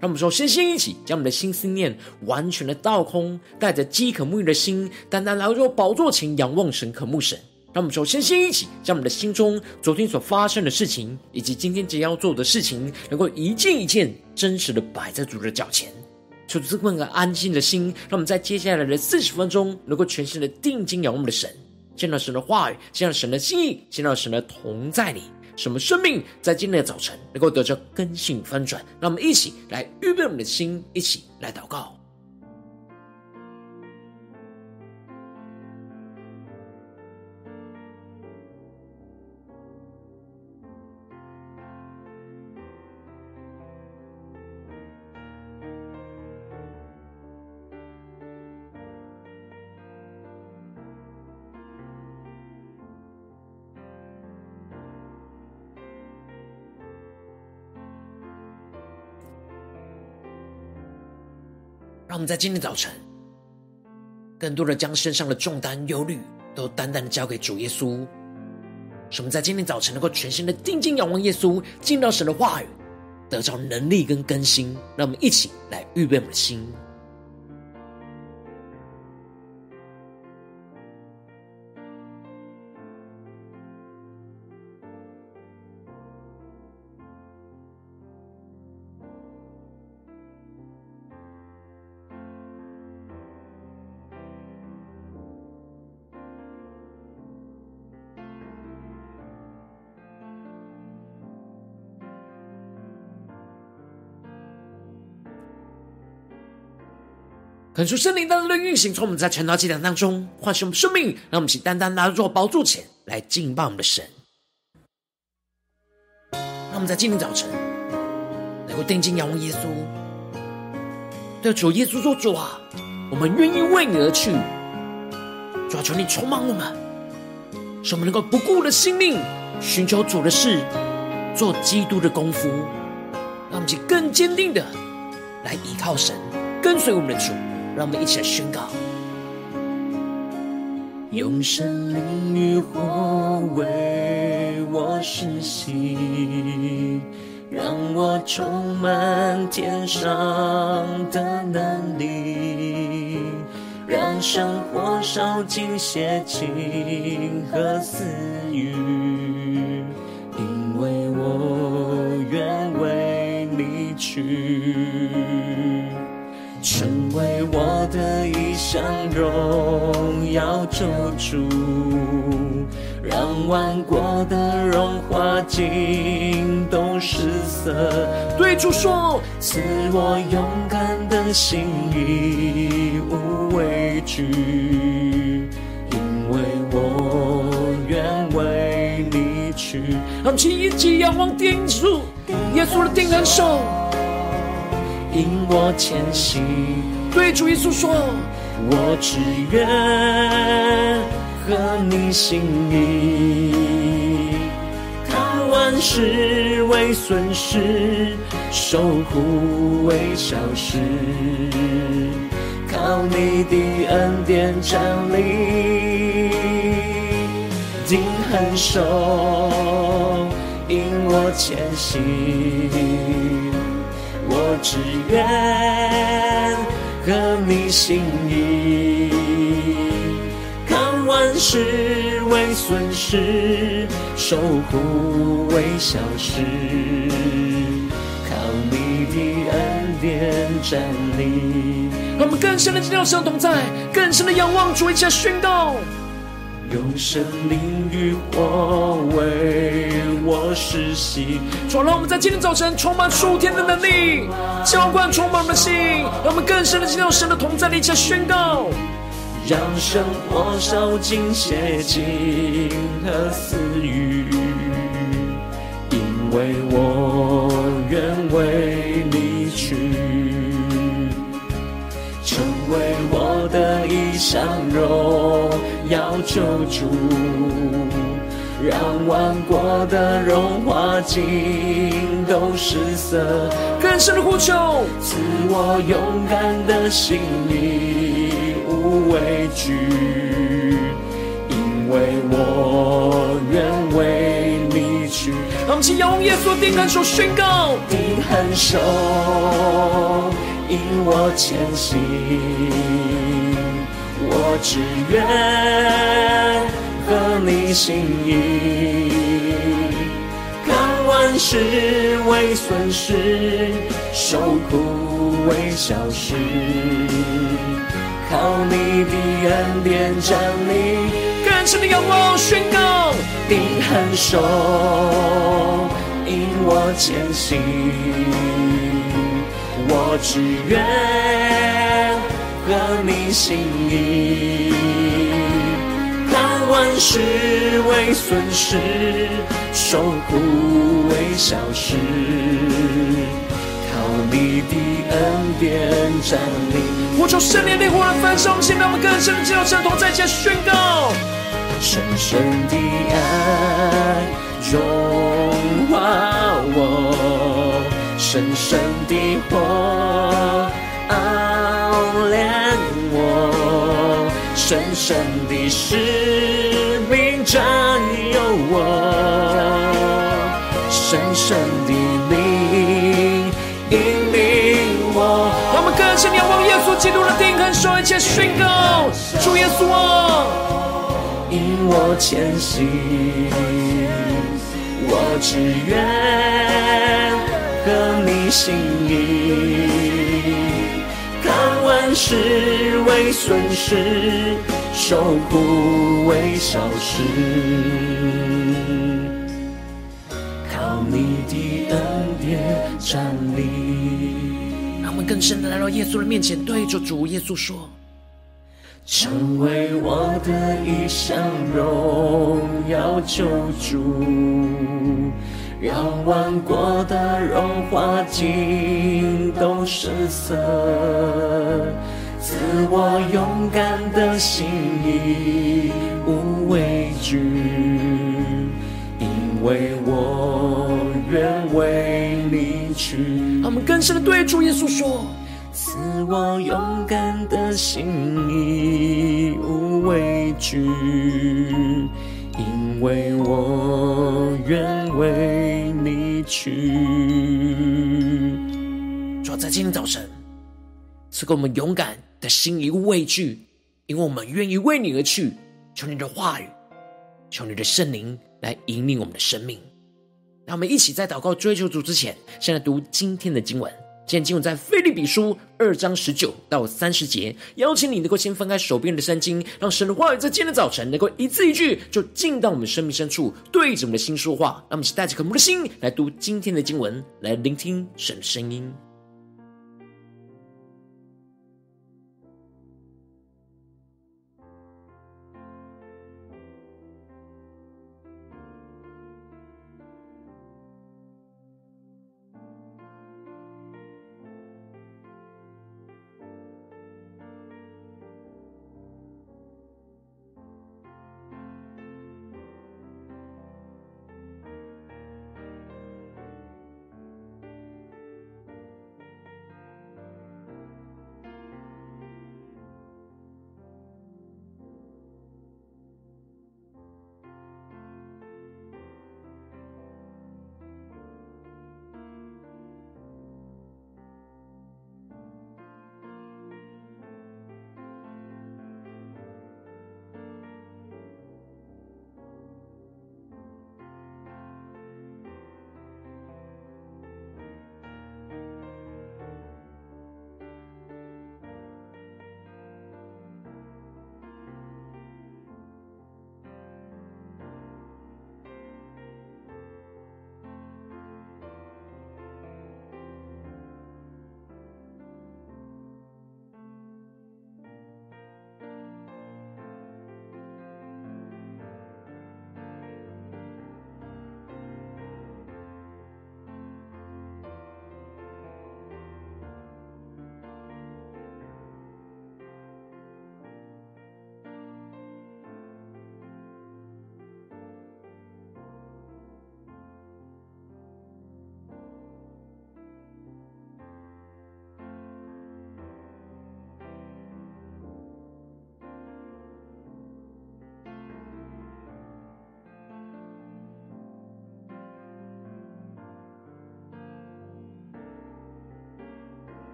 让我们说，先先一起将我们的心思念完全的倒空，带着饥渴沐浴的心，单单来到宝座前仰望神、渴慕神。让我们说，先先一起将我们的心中昨天所发生的事情，以及今天即将要做的事情，能够一件一件真实的摆在主的脚前，求主赐我们安静的心，让我们在接下来的四十分钟，能够全心的定睛仰望我们的神，见到神的话语，见到神的心意，见到神的同在里。什么生命在今天的早晨能够得着根性翻转？让我们一起来预备我们的心，一起来祷告。让我们在今天早晨，更多的将身上的重担、忧虑，都单单的交给主耶稣。使我们在今天早晨能够全心的定睛仰望耶稣，进到神的话语，得着能力跟更新。让我们一起来预备我们的心。恳求圣灵单单的运行，从我们在晨祷祭坛当中唤醒我们生命，让我们一起单单来到宝座前来敬拜我们的神。让我们在今天早晨能够定睛仰望耶稣，对主耶稣做：“主啊，我们愿意为你而去。主啊，求你充满我们，使我们能够不顾的性命，寻求主的事，做基督的功夫。让我们一起更坚定的来依靠神，跟随我们的主。”让我们一起来宣告：用神灵与火为我施洗，让我充满天上的能力，让生活烧尽邪情和私欲，因为我愿为你去。的一项荣耀救主，让万国的荣华尽都失色。对主说，赐我勇敢的心，义无畏惧，因为我愿为你去。让我们一起仰望天主，耶稣的定人手。引我前行，对主耶稣说：“我只愿合你心意，看万事为损失，受苦为小事，靠你的恩典站立，定恒守，引我前行。”我只愿合你心意，看万事为损失，守护为小事，靠你的恩典站立。让我们更深的进入到神同在，更深的仰望主，一起来宣告。用神灵与火为我施洗，主，让我们在今天早晨充满属天的能力，浇灌充满我们的心，让我们更深的进入到神的同在里，一起宣告，让生活烧尽邪情和私欲，因为我愿为你去，成为我的一向荣耀救主，让万国的荣华尽都失色。更深的呼求，赐我勇敢的心，无畏惧，因为我愿为你去。让我们请仰望耶稣，定恒手宣告，定恒手引我前行，我只愿合你心意，看万事为损失，受苦为小事，靠你的恩典站立。更深的仰望宣告，定恒手引我前行，我只愿合你心意，看万事为损失，受苦为小事，靠你的恩典站立。我求圣灵的火来焚烧，现在我们更深的进入圣同在前宣告。深深的爱融化我，深深的火神的使命占有我，深深的灵引领我。让我们更深仰望耶稣基督的定恒手，一切宣告：主耶稣啊！引我前行，我只愿合你心意，看万事为损失，守护为小事，靠你的恩典站立。让我们更深的来到耶稣的面前，对着主耶稣说。成为我的一生荣耀救主，让万国的荣华尽都失色，赐我勇敢的心，无畏惧，因为我愿为你去。我们更深的对主耶稣说。赐我勇敢的心，无畏惧，因为我愿为你去。主要在今天早晨，赐给我们勇敢的心，无畏惧，因为我们愿意为你而去。求你的话语，求你的圣灵来引领我们的生命。让我们一起在祷告追求主之前，先来读今天的经文。今天经文在腓立比书二章十九到三十节，邀请你能够先翻开手边的圣经，让神的话语在今天的早晨能够一字一句就进到我们生命深处，对着我们的心说话。让我们一起带着渴慕的心来读今天的经文，来聆听神的声音。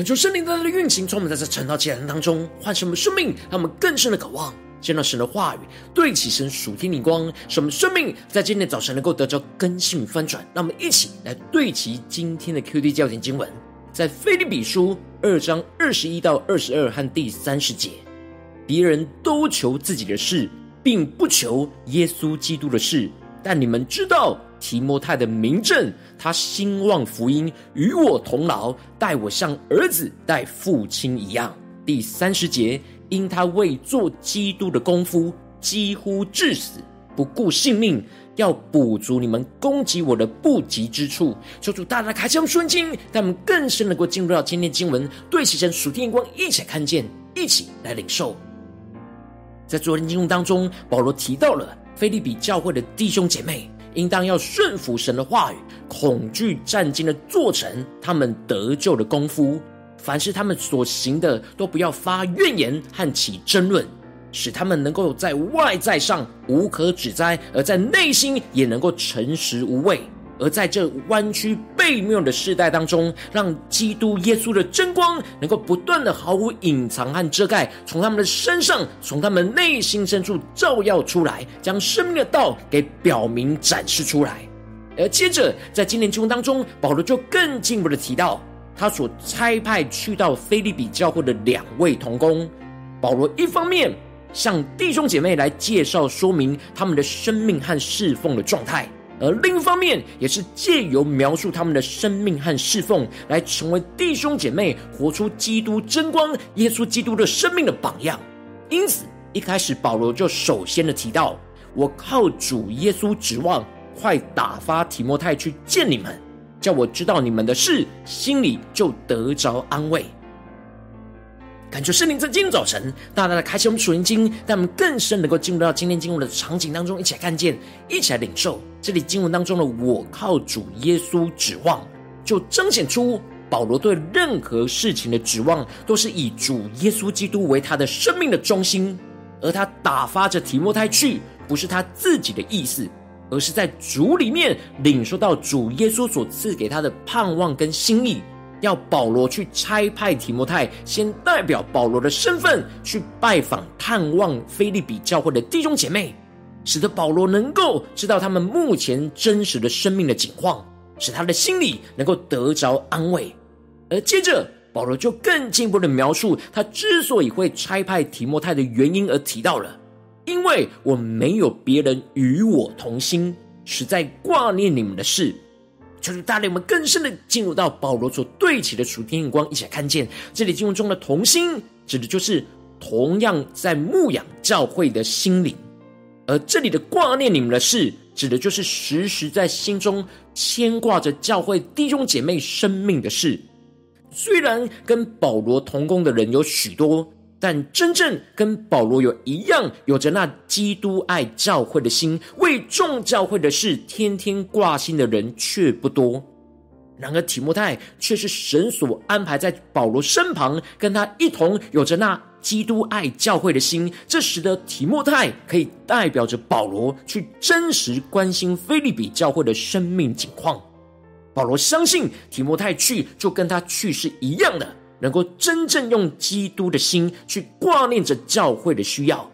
恳求圣灵在他的运行，从我们在这晨祷祭坛当中唤醒我们生命，让我们更深的渴望见到神的话语，对齐神属天灵光，使我们生命在今天早晨能够得着更新翻转。让我们一起来对齐今天的 QD 焦点经文，在腓立比书二章二十一到二十二和第三十节。别人都求自己的事，并不求耶稣基督的事。但你们知道提摩太的名证，他兴旺福音，与我同劳，待我像儿子待父亲一样。第三十节，因他为做基督的功夫，几乎致死，不顾性命，要补足你们攻击我的不及之处。求主大大开启顺经，让我们更深能够进入到今天经文，对齐神属天光，一起看见，一起来领受。在昨天经文当中，保罗提到了。腓利比教会的弟兄姐妹，应当要顺服神的话语，恐惧战兢的做成他们得救的功夫。凡是他们所行的，都不要发怨言和起争论，使他们能够在外在上无可指摘，而在内心也能够诚实无畏。而在这弯曲悖谬的世代当中，让基督耶稣的真光能够不断的毫无隐藏和遮盖，从他们的身上，从他们内心深处照耀出来，将生命的道给表明展示出来。而接着在今年经文当中，保罗就更进一步的提到，他所差派去到腓利比教会的两位同工，保罗一方面向弟兄姐妹来介绍说明他们的生命和侍奉的状态。而另一方面，也是借由描述他们的生命和侍奉，来成为弟兄姐妹活出基督真光、耶稣基督的生命的榜样。因此，一开始保罗就首先的提到：“我靠主耶稣指望，快打发提摩太去见你们，叫我知道你们的事，心里就得着安慰。”感觉圣灵在今天早晨大大的开启我们属灵经，让我们更深能够进入到今天经文的场景当中，一起来看见，一起来领受。这里经文当中的“我靠主耶稣指望”，就彰显出保罗对任何事情的指望，都是以主耶稣基督为他的生命的中心。而他打发着提摩太去，不是他自己的意思，而是在主里面领受到主耶稣所赐给他的盼望跟心意。要保罗去差派提摩太，先代表保罗的身份去拜访探望腓利比教会的弟兄姐妹，使得保罗能够知道他们目前真实的生命的景况，使他的心里能够得着安慰。而接着保罗就更进一步的描述他之所以会差派提摩太的原因，而提到了，因为我没有别人与我同心，实在挂念你们的事。求主带领我们更深的进入到保罗所对齐的属天眼光，一起来看见这里经文中的同心，指的就是同样在牧养教会的心灵；而这里的挂念你们的事，指的就是时时在心中牵挂着教会弟兄姐妹生命的事。虽然跟保罗同工的人有许多。但真正跟保罗有一样，有着那基督爱教会的心，为众教会的事天天挂心的人却不多。然而提摩太却是神所安排在保罗身旁，跟他一同有着那基督爱教会的心，这使得提摩太可以代表着保罗去真实关心腓利比教会的生命景况。保罗相信提摩太去就跟他去是一样的。能够真正用基督的心去挂念着教会的需要，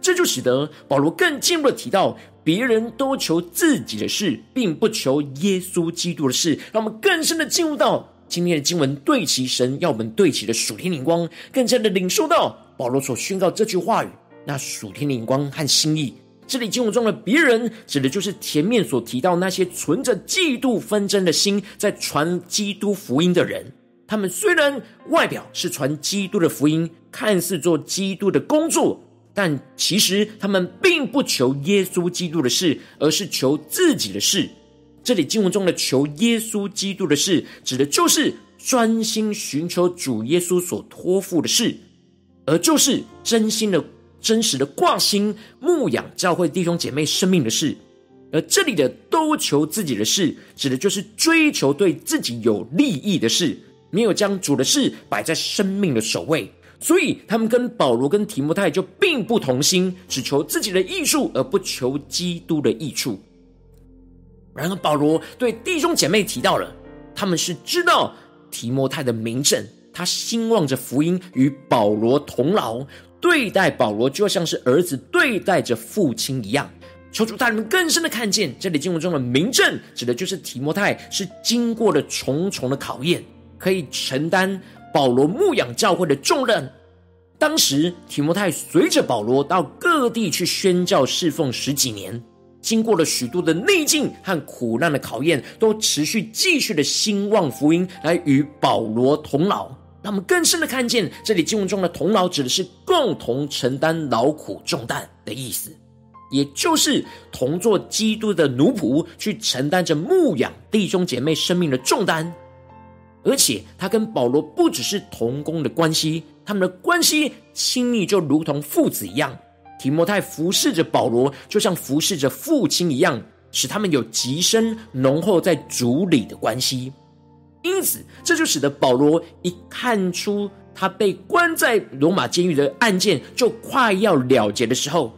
这就使得保罗更进一步的提到，别人都求自己的事，并不求耶稣基督的事。让我们更深的进入到今天的经文，对齐神要我们对齐的属天灵光，更加的领受到保罗所宣告这句话语，那属天灵光和心意。这里经文中的别人，指的就是前面所提到那些存着嫉妒纷争的心，在传基督福音的人。他们虽然外表是传基督的福音，看似做基督的工作，但其实他们并不求耶稣基督的事，而是求自己的事。这里经文中的求耶稣基督的事，指的就是专心寻求主耶稣所托付的事，而就是真心的、真实的挂心牧养教会弟兄姐妹生命的事。而这里的都求自己的事，指的就是追求对自己有利益的事。没有将主的事摆在生命的首位，所以他们跟保罗跟提摩太就并不同心，只求自己的益处，而不求基督的益处。然而，保罗对弟兄姐妹提到了，他们是知道提摩太的名正，他兴旺着福音，与保罗同劳，对待保罗就像是儿子对待着父亲一样。求主带领更深的看见，这里经文中的明正，指的就是提摩太是经过了重重的考验，可以承担保罗牧养教会的重任。当时提摩太随着保罗到各地去宣教侍奉十几年，经过了许多的逆境和苦难的考验，都持续继续的兴旺福音，来与保罗同劳。让我们更深的看见，这里经文中的同劳指的是共同承担劳苦重担的意思。也就是同做基督的奴仆，去承担着牧养弟兄姐妹生命的重担，而且他跟保罗不只是同工的关系，他们的关系亲密，就如同父子一样。提摩太服侍着保罗，就像服侍着父亲一样，使他们有极深浓厚在主里的关系。因此，这就使得保罗一看出他被关在罗马监狱的案件就快要了结的时候。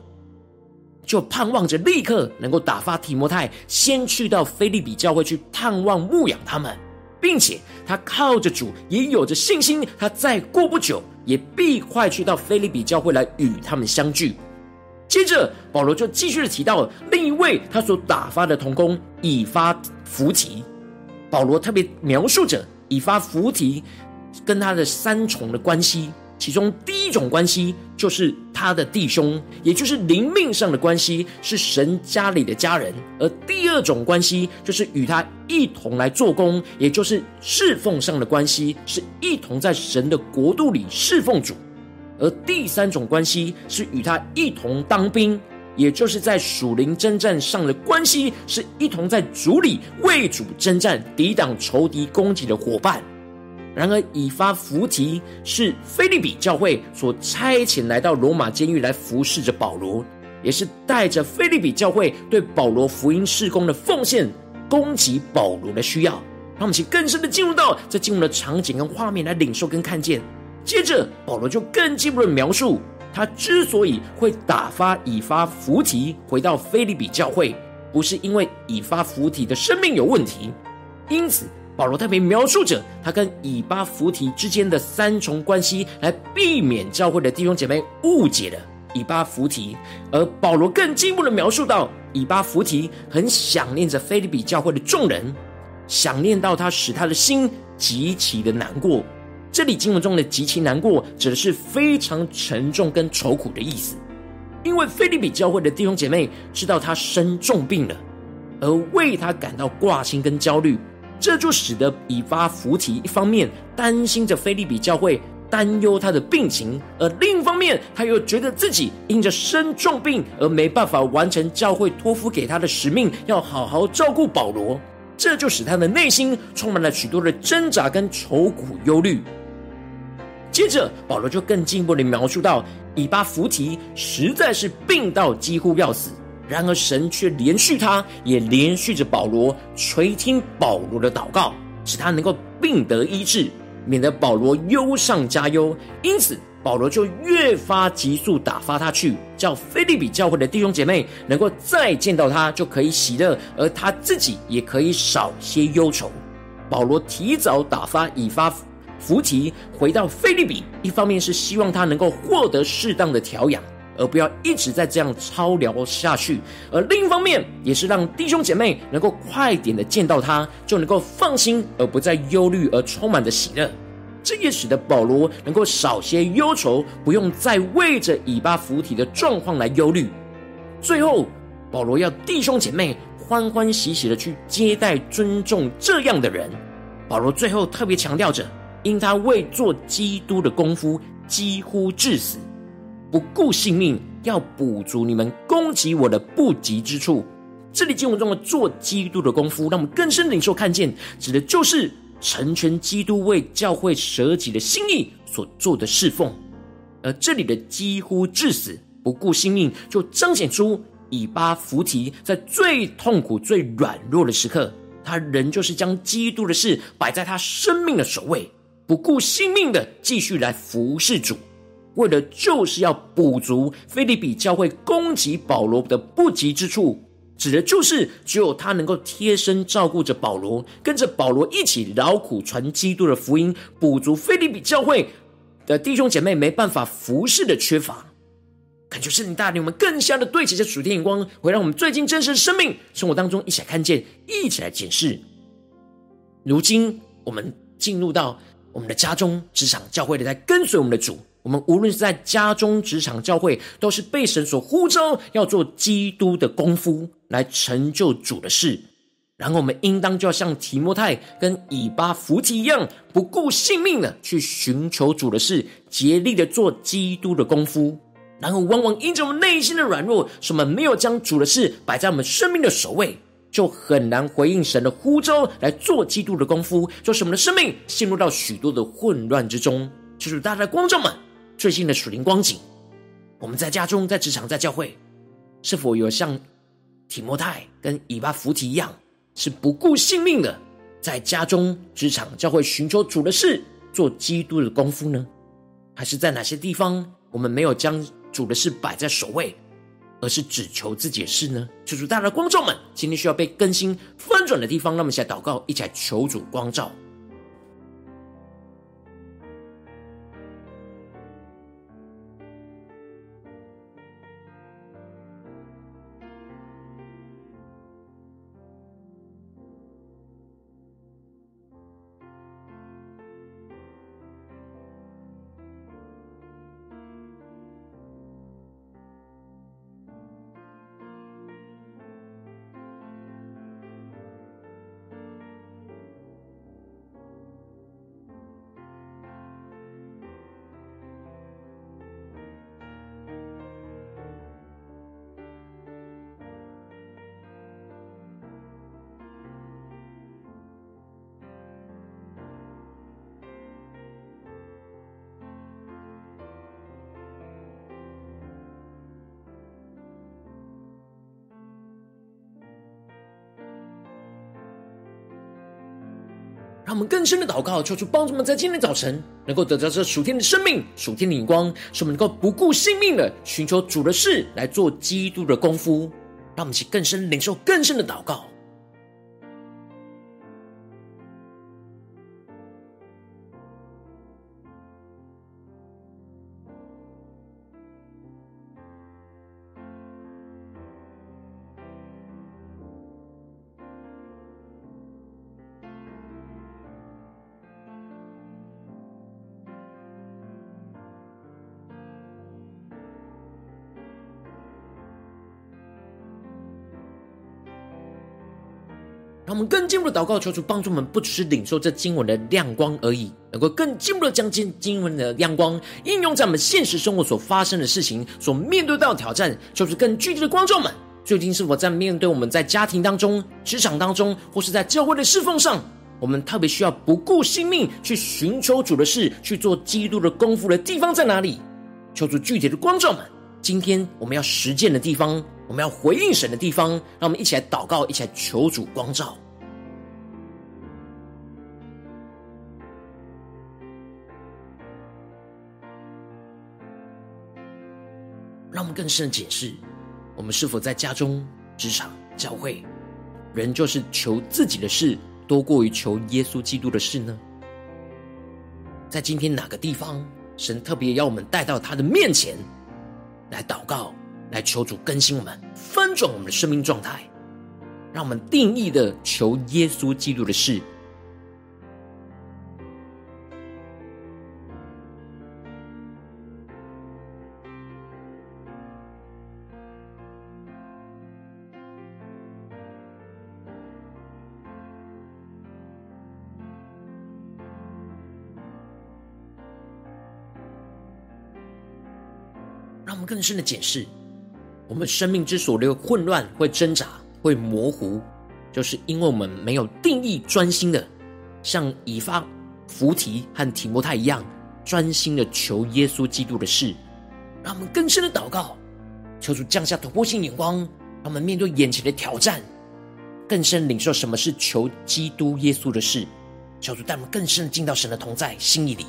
就盼望着立刻能够打发提摩太先去到腓立比教会去探望牧养他们，并且他靠着主也有着信心，他再过不久也必快去到菲利比教会来与他们相聚。接着保罗就继续的提到另一位他所打发的童工以巴弗提，保罗特别描述着以巴弗提跟他的三重的关系。其中第一种关系就是他的弟兄，也就是灵命上的关系，是神家里的家人；而第二种关系就是与他一同来做工，也就是侍奉上的关系，是一同在神的国度里侍奉主；而第三种关系是与他一同当兵，也就是在属灵征战上的关系，是一同在主里为主征战，抵挡仇敌攻击的伙伴。然而，以发弗提是腓利比教会所差遣来到罗马监狱来服侍着保罗，也是带着腓利比教会对保罗福音事工的奉献，供给保罗的需要。让我们一起更深的进入到这进入的场景跟画面来领受跟看见。接着，保罗就更进一步的描述，他之所以会打发以发弗提回到腓利比教会，不是因为以发弗提的生命有问题，因此。保罗特别描述着他跟以巴弗提之间的三重关系，来避免教会的弟兄姐妹误解了以巴弗提。而保罗更进一步的描述到，以巴弗提很想念着腓利比教会的众人，想念到他使他的心极其的难过。这里经文中的极其难过，指的是非常沉重跟愁苦的意思，因为腓利比教会的弟兄姐妹知道他生重病了，而为他感到挂心跟焦虑。这就使得以巴弗提一方面担心着腓利比教会，担忧他的病情，而另一方面他又觉得自己因着生重病而没办法完成教会托付给他的使命，要好好照顾保罗。这就使他的内心充满了许多的挣扎跟愁苦忧虑。接着保罗就更进一步的描述到，以巴弗提实在是病到几乎要死。然而，神却连续他，也连续着保罗，垂听保罗的祷告，使他能够病得医治，免得保罗忧上加忧。因此，保罗就越发急速打发他去，叫腓利比教会的弟兄姐妹能够再见到他，就可以喜乐，而他自己也可以少些忧愁。保罗提早打发以巴弗提回到腓利比，一方面是希望他能够获得适当的调养。而不要一直在这样操劳下去，而另一方面也是让弟兄姐妹能够快点的见到他，就能够放心，而不再忧虑，而充满着喜乐。这也使得保罗能够少些忧愁，不用再为着以巴弗提的状况来忧虑。最后，保罗要弟兄姐妹欢欢喜喜的去接待、尊重这样的人。保罗最后特别强调着，因他为做基督的功夫，几乎致死。不顾性命，要补足你们攻击我的不及之处。这里经文中的做基督的功夫，让我们更深领受看见，指的就是成全基督为教会舍己的心意所做的侍奉。而这里的几乎致死，不顾性命，就彰显出以巴弗提在最痛苦、最软弱的时刻，他仍旧是将基督的事摆在他生命的首位，不顾性命的继续来服侍主。为的就是要补足腓利比教会攻击保罗的不及之处，指的就是只有他能够贴身照顾着保罗，跟着保罗一起劳苦传基督的福音，补足腓利比教会的弟兄姐妹没办法服侍的缺乏。感谢圣灵带领我们更加的对齐这属天眼光，会让我们最近真实的生命生活当中一起来看见，一起来检视。如今我们进入到我们的家中、职场、教会的，在跟随我们的主。我们无论是在家中、职场、教会，都是被神所呼召，要做基督的功夫，来成就主的事。然后我们应当就要像提摩太跟以巴弗提一样，不顾性命的去寻求主的事，竭力的做基督的功夫。然后往往因着我们内心的软弱，使我们没有将主的事摆在我们生命的首位，就很难回应神的呼召来做基督的功夫，就使我们的生命陷入到许多的混乱之中。就是大家的观众们。最新的属灵光景，我们在家中、在职场、在教会，是否有像提摩太跟以巴弗提一样，是不顾性命的，在家中、职场、教会寻求主的事，做基督的功夫呢？还是在哪些地方，我们没有将主的事摆在首位，而是只求自己的事呢？求主大家的观众们，今天需要被更新翻转的地方，那么一起来祷告，一起来求主光照。我们更深的祷告，求主帮助我们在今天早晨能够得到这属天的生命、属天的眼光，使我们能够不顾性命的寻求主的事来做基督的功夫。让我们去更深领受更深的祷告。让我们更进一步的祷告，求主帮助我们，不只是领受这经文的亮光而已，能够更进一步的将经经文的亮光应用在我们现实生活所发生的事情、所面对到的挑战。就是更具体的观众们，最近是否在面对我们在家庭当中、职场当中，或是在教会的侍奉上，我们特别需要不顾性命去寻求主的事，去做基督的功夫的地方在哪里？求主具体的观众们，今天我们要实践的地方。我们要回应神的地方，让我们一起来祷告，一起来求主光照，让我们更深的解释：我们是否在家中、职场、教会，仍就是求自己的事多过于求耶稣基督的事呢？在今天哪个地方，神特别要我们带到他的面前来祷告？来求主更新我们，翻转我们的生命状态，让我们定义的求耶稣基督的事。更深的解释。我们生命之所的混乱、会挣扎、会模糊，就是因为我们没有定义、专心的，像以巴弗提和提摩太一样，专心的求耶稣基督的事。让我们更深的祷告，求主降下突破性眼光，让我们面对眼前的挑战，更深领受什么是求基督耶稣的事。求主带我们更深的进到神的同在心意里。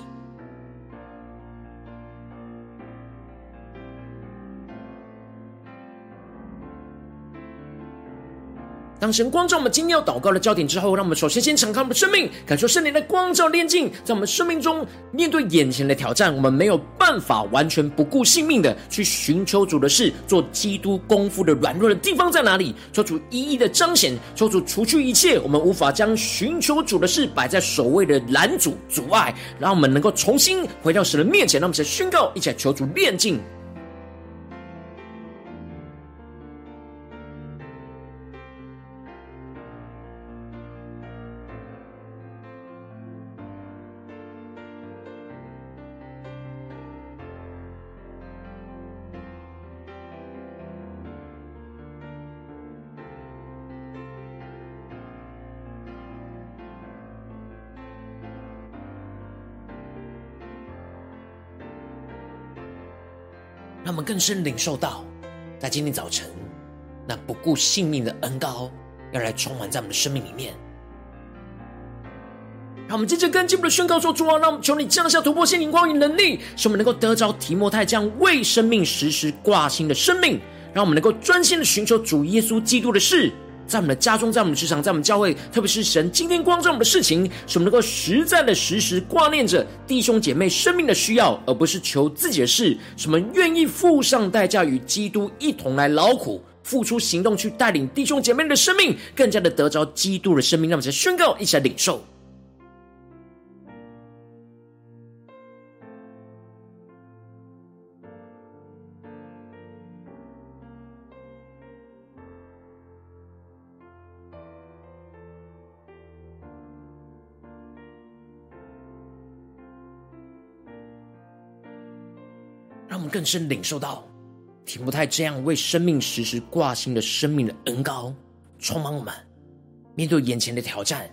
当神光照我们今天要祷告的焦点之后，让我们首先先敞开我们的生命，感受圣灵的光照炼净，在我们生命中面对眼前的挑战，我们没有办法完全不顾性命的去寻求主的事，做基督功夫的软弱的地方在哪里？求主一一的彰显，求主除去一切我们无法将寻求主的事摆在首位的拦阻阻碍，让我们能够重新回到神的面前，让我们先宣告，一起来求主炼净。更深领受到，在今天早晨，那不顾性命的恩高要来充满在我们的生命里面。让我们接着跟进一步的宣告说：“主啊，让我们求你降下突破性灵光与能力，使我们能够得着提摩太这样为生命时时挂心的生命，让我们能够专心的寻求主耶稣基督的事。”在我们的家中，在我们的职场，在我们教会，特别是神今天光照我们的事情，使我们能够实在的时时挂念着弟兄姐妹生命的需要，而不是求自己的事。什么愿意付上代价，与基督一同来劳苦，付出行动，去带领弟兄姐妹的生命，更加的得着基督的生命。让我们先宣告，一起来领受。让我们更深领受到提摩太这样为生命时时挂心的生命的恩膏，充满我们。面对眼前的挑战，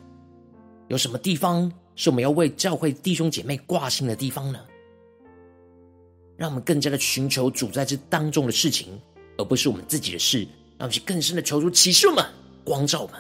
有什么地方是我们要为教会弟兄姐妹挂心的地方呢？让我们更加的寻求主在这当中的事情，而不是我们自己的事。让我们去更深的求主启示我们，光照我们。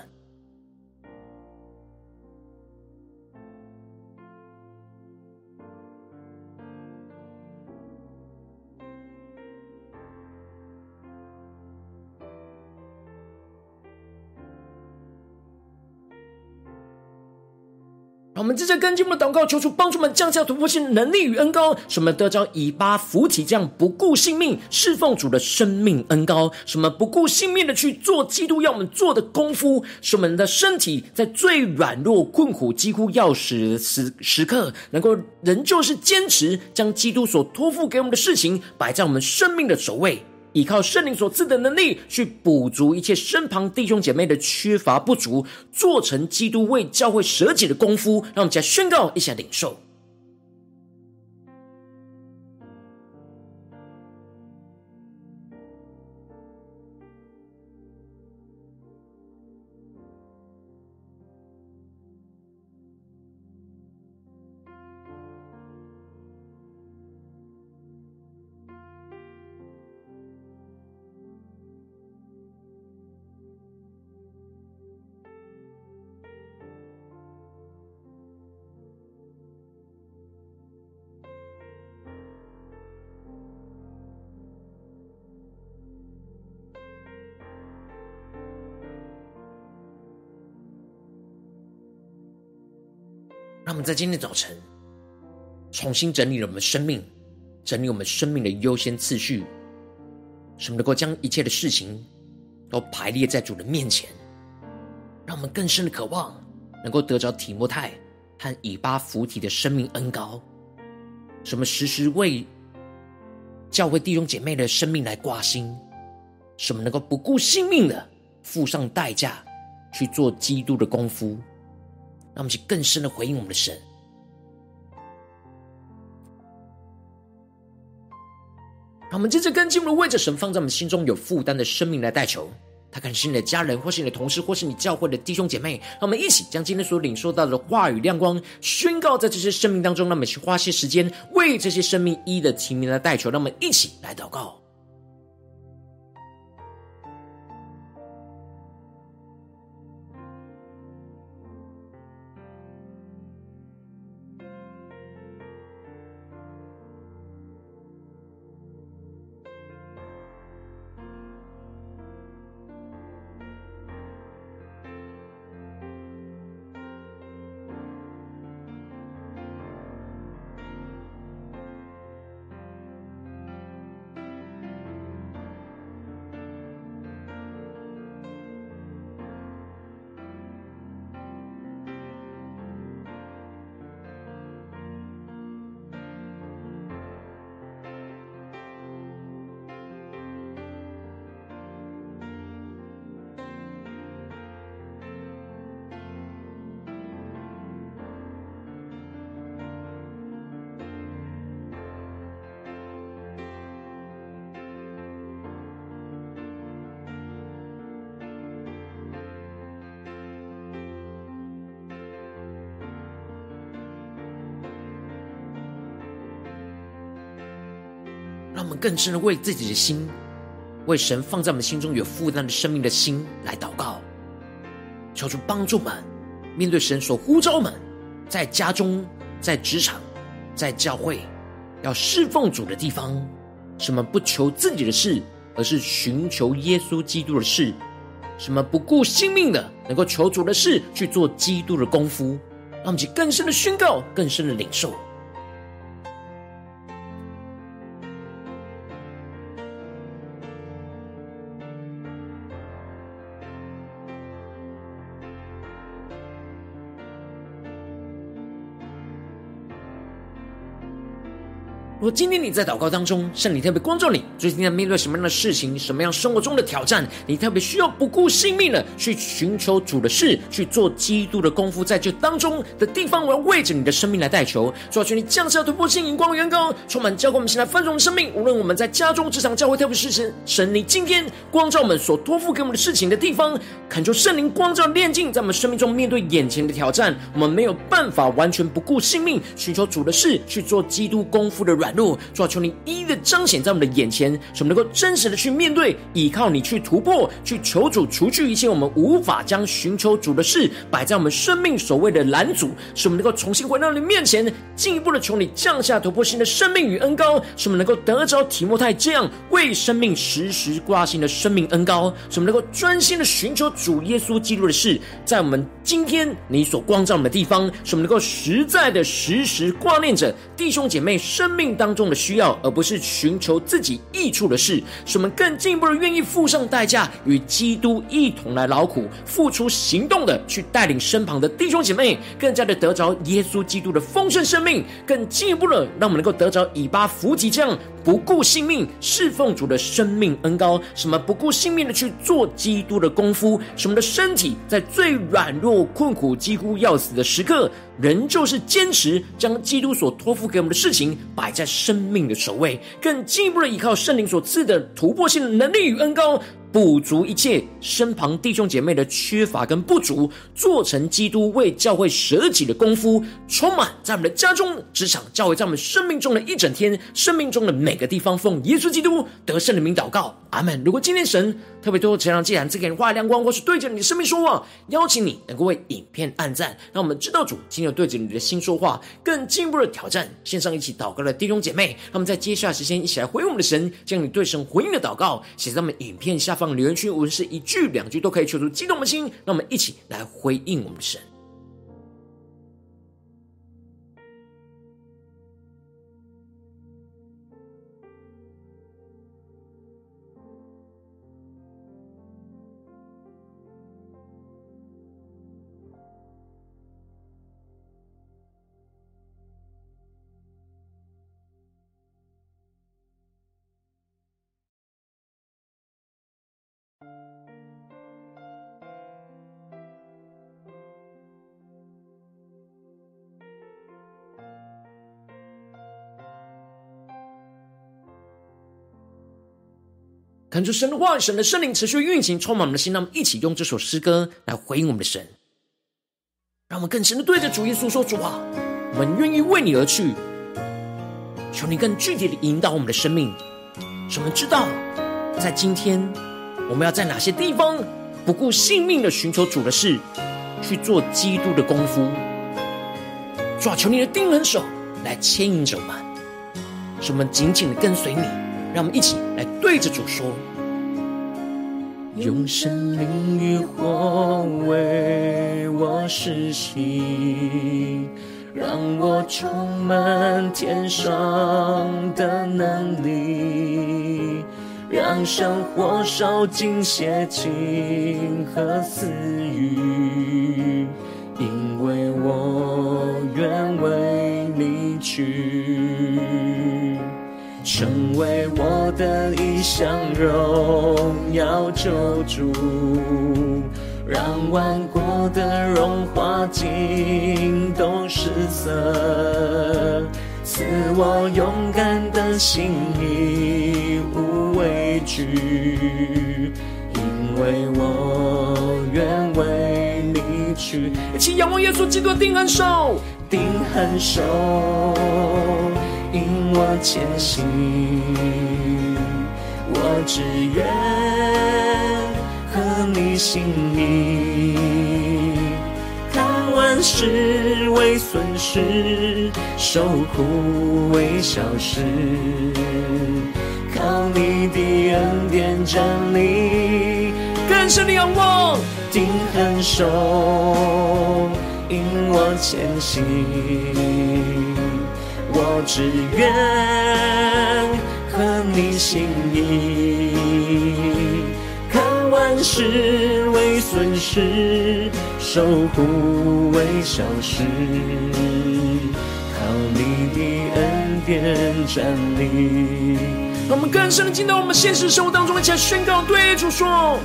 我们接着跟进我们的祷告，求主帮助我们降下突破性能力与恩膏，什么得着以巴扶起这样不顾性命侍奉主的生命恩膏，什么不顾性命的去做基督要我们做的功夫，使我们的身体在最软弱、困苦、几乎要死时时刻，能够仍旧是坚持将基督所托付给我们的事情摆在我们生命的首位。依靠圣灵所赐的能力，去补足一切身旁弟兄姐妹的缺乏不足，做成基督为教会舍己的功夫。让我们再宣告一下领受。让我们在今天早晨重新整理了我们生命，整理我们生命的优先次序，使我们能够将一切的事情都排列在主的面前，让我们更深的渴望能够得着提摩太和以巴弗提的生命恩膏，什么时时为教会弟兄姐妹的生命来挂心，什么能够不顾性命的付上代价去做基督的功夫。让我们去更深的回应我们的神。让我们接着跟进我们为着神放在我们心中有负担的生命来代求。他可能是你的家人，或是你的同事，或是你教会的弟兄姐妹。让我们一起将今天所领受到的话语亮光宣告在这些生命当中。让我们去花些时间为这些生命一一的提名来代求。让我们一起来祷告。更深的为自己的心，为神放在我们心中有负担的生命的心来祷告，求主帮助们面对神所呼召们，在家中、在职场、在教会要侍奉主的地方，什么不求自己的事，而是寻求耶稣基督的事；什么不顾性命的，能够求主的事去做基督的功夫。让我们去更深的宣告，更深的领受。果今天你在祷告当中，圣灵特别光照你，最近在面对什么样的事情，什么样生活中的挑战，你特别需要不顾性命的去寻求主的事，去做基督的功夫，在这当中的地方，我要为着你的生命来代求，主要求你降下突破性、眼光的远高，充满教灌我们现在丰盛的生命。无论我们在家中、职场、教会，特别是神，神你今天光照我们所托付给我们的事情的地方，恳求圣灵光照炼净，在我们生命中面对眼前的挑战，我们没有办法完全不顾性命，寻求主的事，去做基督功夫的软。路。主啊，求你一一的彰显在我们的眼前，使我们能够真实的去面对，依靠你去突破，去求主除去一切我们无法将寻求主的事摆在我们生命所谓的拦阻，使我们能够重新回到你面前，进一步的求你降下突破性的生命与恩膏，使我们能够得着提摩太这样为生命时时挂心的生命恩膏，使我们能够专心的寻求主耶稣基督的事，在我们今天你所光照我们的地方，使我们能够实在的时时挂念着弟兄姐妹生命当当中的需要，而不是寻求自己益处的事，使我们更进一步的愿意付上代价，与基督一同来劳苦，付出行动的去带领身旁的弟兄姐妹，更加的得着耶稣基督的丰盛生命，更进一步的让我们能够得着以巴弗吉这样不顾性命侍奉主的生命恩膏，什么不顾性命的去做基督的功夫，使我们的身体在最软弱、困苦、几乎要死的时刻，仍旧是坚持将基督所托付给我们的事情摆在生命的首位，更进一步的依靠圣灵所赐的突破性的能力与恩膏，补足一切身旁弟兄姐妹的缺乏跟不足，做成基督为教会舍己的功夫，充满在我们的家中、职场、教会，在我们生命中的一整天，生命中的每个地方，奉耶稣基督得胜的名祷告，阿门。如果今天神特别多，这样既然赐给你画亮光，或是对着你的生命说话，邀请你能够为影片按赞，让我们知道主今天对着你的心说话，更进一步的挑战线上一起祷告的弟兄姐妹，让我们在接下来时间一起来回应我们的神，将你对神回应的祷告写在我们影片下方。留言区，无论是一句两句，都可以求出激动的心。那我们一起来回应我们的神。看出神的话语，神的圣灵持续运行，充满我们的心。让我们一起用这首诗歌来回应我们的神，让我们更深的对着主耶稣说：“主啊，我们愿意为你而去。求你更具体的引导我们的生命，使我们知道，在今天我们要在哪些地方不顾性命的寻求主的事，去做基督的功夫。主啊，求你的定恒手来牵引着我们，使我们紧紧的跟随你。让我们一起来对着主说。”用生命与火为我施洗，让我充满天上的能力，让生活烧尽邪情和私欲，的一项荣耀救主，让万国的荣华尽都失色，赐我勇敢的心，义无畏惧，因为我愿为你去。一起仰望耶稣基督定恒手，定恒手。引我前行。我只愿合你心意，看万事为损失，受苦为小事。靠你的恩典站立，更深的仰望，定恒守，引我前行。我只愿你心意，看万事为损失，受苦为小事。靠你的恩典站立。让我们更深的进到我们现实生活当中，一起来宣告，对主说：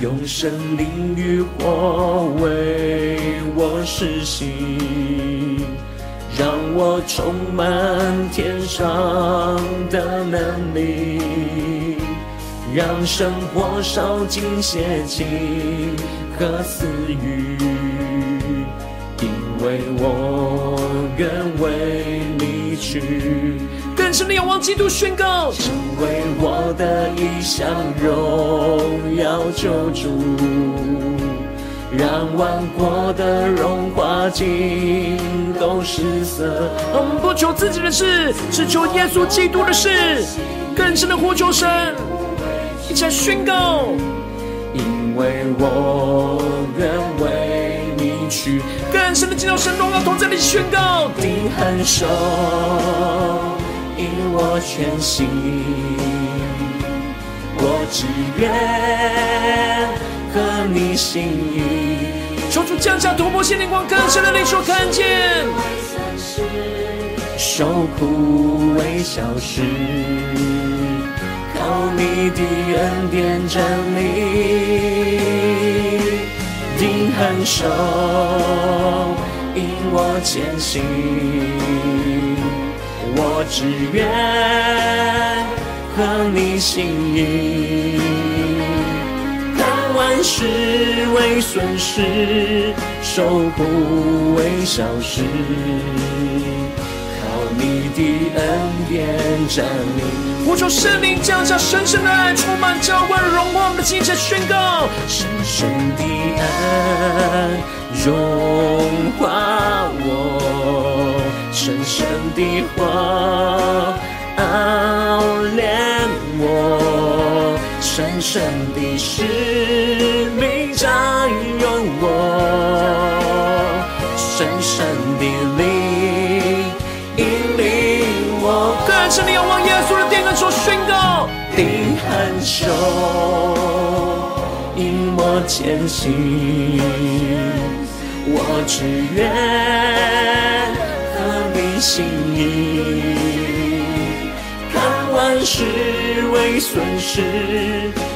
用生命与火为我施洗，让我充满天上的能力，让生活烧尽邪情和私欲，因为我愿为你去。更深的仰望基督，宣告成为我的一项，荣耀救主，让万国的荣华尽都失色。我们不求自己的事，只求耶稣基督的事。更深的呼求神，一起来宣告，因为我愿为你去。更深的进到神荣耀同在里宣告，定恒守。引我前行，我只愿合你心意。求主降下突破性灵光，更深的领受看见。受苦为小事，靠你的恩典站立，定恒守，引我前行。我只愿合你心意，是为损失，受苦为小事，靠你的恩典站立。呼求圣灵降下深深的爱，充满教会荣光，我们的敬虔宣告，深深的爱融化我。深深的火熬炼我，深深的使命占有我，深深的灵引领我。更深的仰望耶稣的殿，跟说宣告，定恒守，引我前行，我只愿和你。心意，事为损失，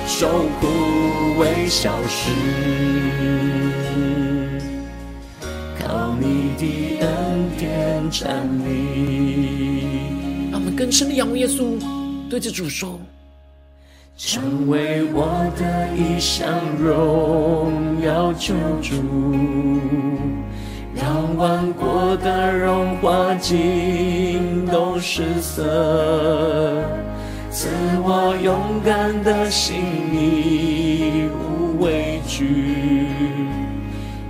受苦为小事，靠你的恩典站立。让我们更深的仰望耶稣，对着主说：成为我的一项，荣耀救主。让万国的荣华尽都失色，赐我勇敢的心，你无畏惧，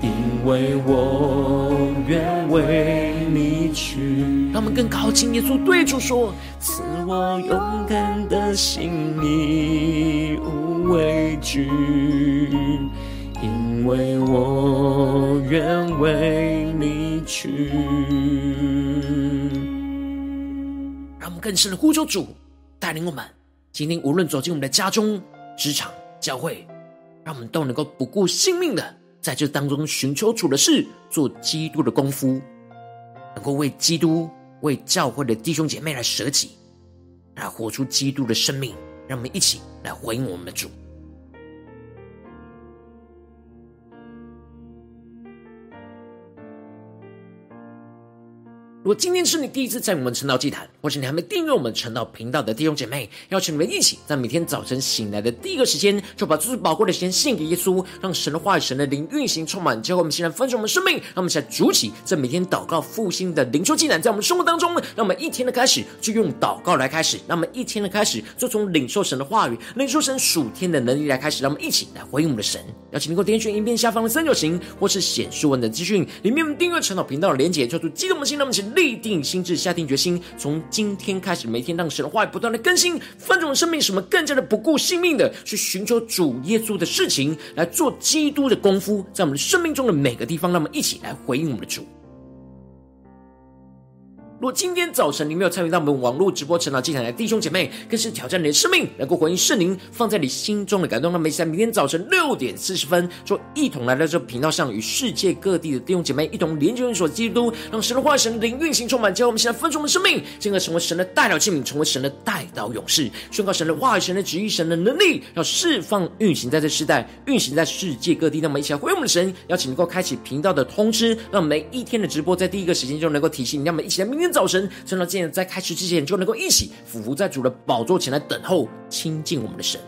因为我愿为你去。让我们更靠近耶稣，对主说：赐我勇敢的心，你无畏惧。因为我愿为你去。让我们更深的呼求主带领我们，今天无论走进我们的家中、职场、教会，让我们都能够不顾性命的在这当中寻求主的事，做基督的功夫，能够为基督、为教会的弟兄姐妹来舍己，来活出基督的生命。让我们一起来回应我们的主。如果今天是你第一次在我们晨祷祭坛，或是你还没订阅我们晨祷频道的弟兄姐妹，邀请你们一起在每天早晨醒来的第一个时间，就把最宝贵的时间献给耶稣，让神的话语、神的灵运行充满，教会我们现在分享我们生命，让我们现在主起这每天祷告复兴的灵修祭坛，在我们生活当中，让我们一天的开始就用祷告来开始，让我们一天的开始就从领受神的话语、领受神属天的能力来开始，让我们一起来回应我们的神。邀请你给我点选影片下方的三角形，或是显示文的资讯里面订阅晨祷频道的连结，叫做激动的心，让我们一起立定心智，下定决心，从今天开始，每天让神的话语不断的更新，翻转生命，使我们更加的不顾性命的去寻求主耶稣的事情，来做基督的功夫，在我们生命中的每个地方，让我们一起来回应我们的主。如果今天早晨你没有参与到我们网络直播晨祷祭坛的弟兄姐妹，更是挑战你的生命，能够回应圣灵放在你心中的感动。那么，在明天早晨六点四十分，就一同来到这频道上，与世界各地的弟兄姐妹一同连接、联锁基督，让神的话语、神的灵运行充满，将我们现在分盛的生命，进而成为神的代祷器皿，成为神的代祷勇士，宣告神的话、神的旨意、神的能力，要释放运行在这世代，运行在世界各地。那么，一起来回应我们的神，邀请能够开启频道的通知，让每一天的直播在第一个时间就能够提醒你。那么，一起来明天。早晨，趁到今天在开始之前，就能够一起俯伏在主的宝座前来等候亲近我们的神。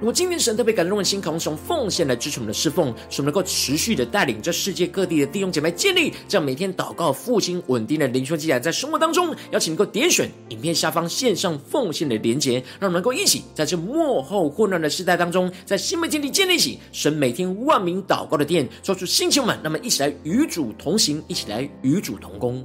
如果今天神特别感动的心，渴望从奉献来支持我们的侍奉，使我们能够持续的带领这世界各地的弟兄姐妹建立这样每天祷告复兴稳定的灵修记载，在生活当中，邀请能够点选影片下方线上奉献的连结，让我们能够一起在这幕后混乱的时代当中，在新媒体里建立起神每天万名祷告的殿，做出星球们，那么一起来与主同行，一起来与主同工。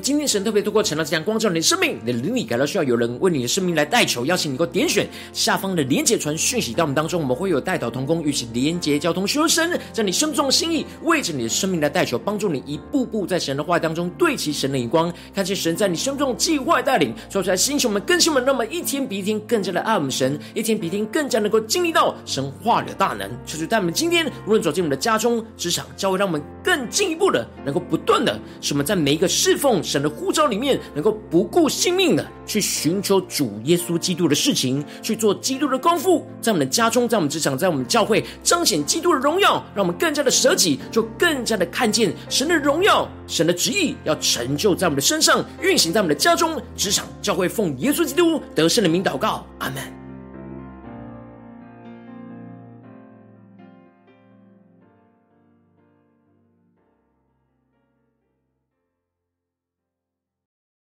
今天神特别透过晨祷这样光照你的生命，你的灵里感到需要有人为你的生命来代求，邀请你能够点选下方的连结传讯息到我们当中，我们会有代祷同工，与其连结交通，寻求神在你生中的心意，为着你的生命来代求，帮助你一步步在神的话语当中对齐神的眼光，看见神在你生中的计划带领，说出来星球们更新们，那么一天比一天更加的爱我们神，一天比一天更加能够经历到神话的大能，求主带我们今天无论走进我们的家中、职场、教会，让我们更进一步的能够不断的使我们在每一个侍奉。神的呼召里面，能够不顾性命的去寻求主耶稣基督的事情，去做基督的功夫，在我们的家中，在我们职场，在我们教会彰显基督的荣耀，让我们更加的舍己，就更加的看见神的荣耀，神的旨意要成就在我们的身上，运行在我们的家中、职场、教会，奉耶稣基督得胜的名祷告，阿门。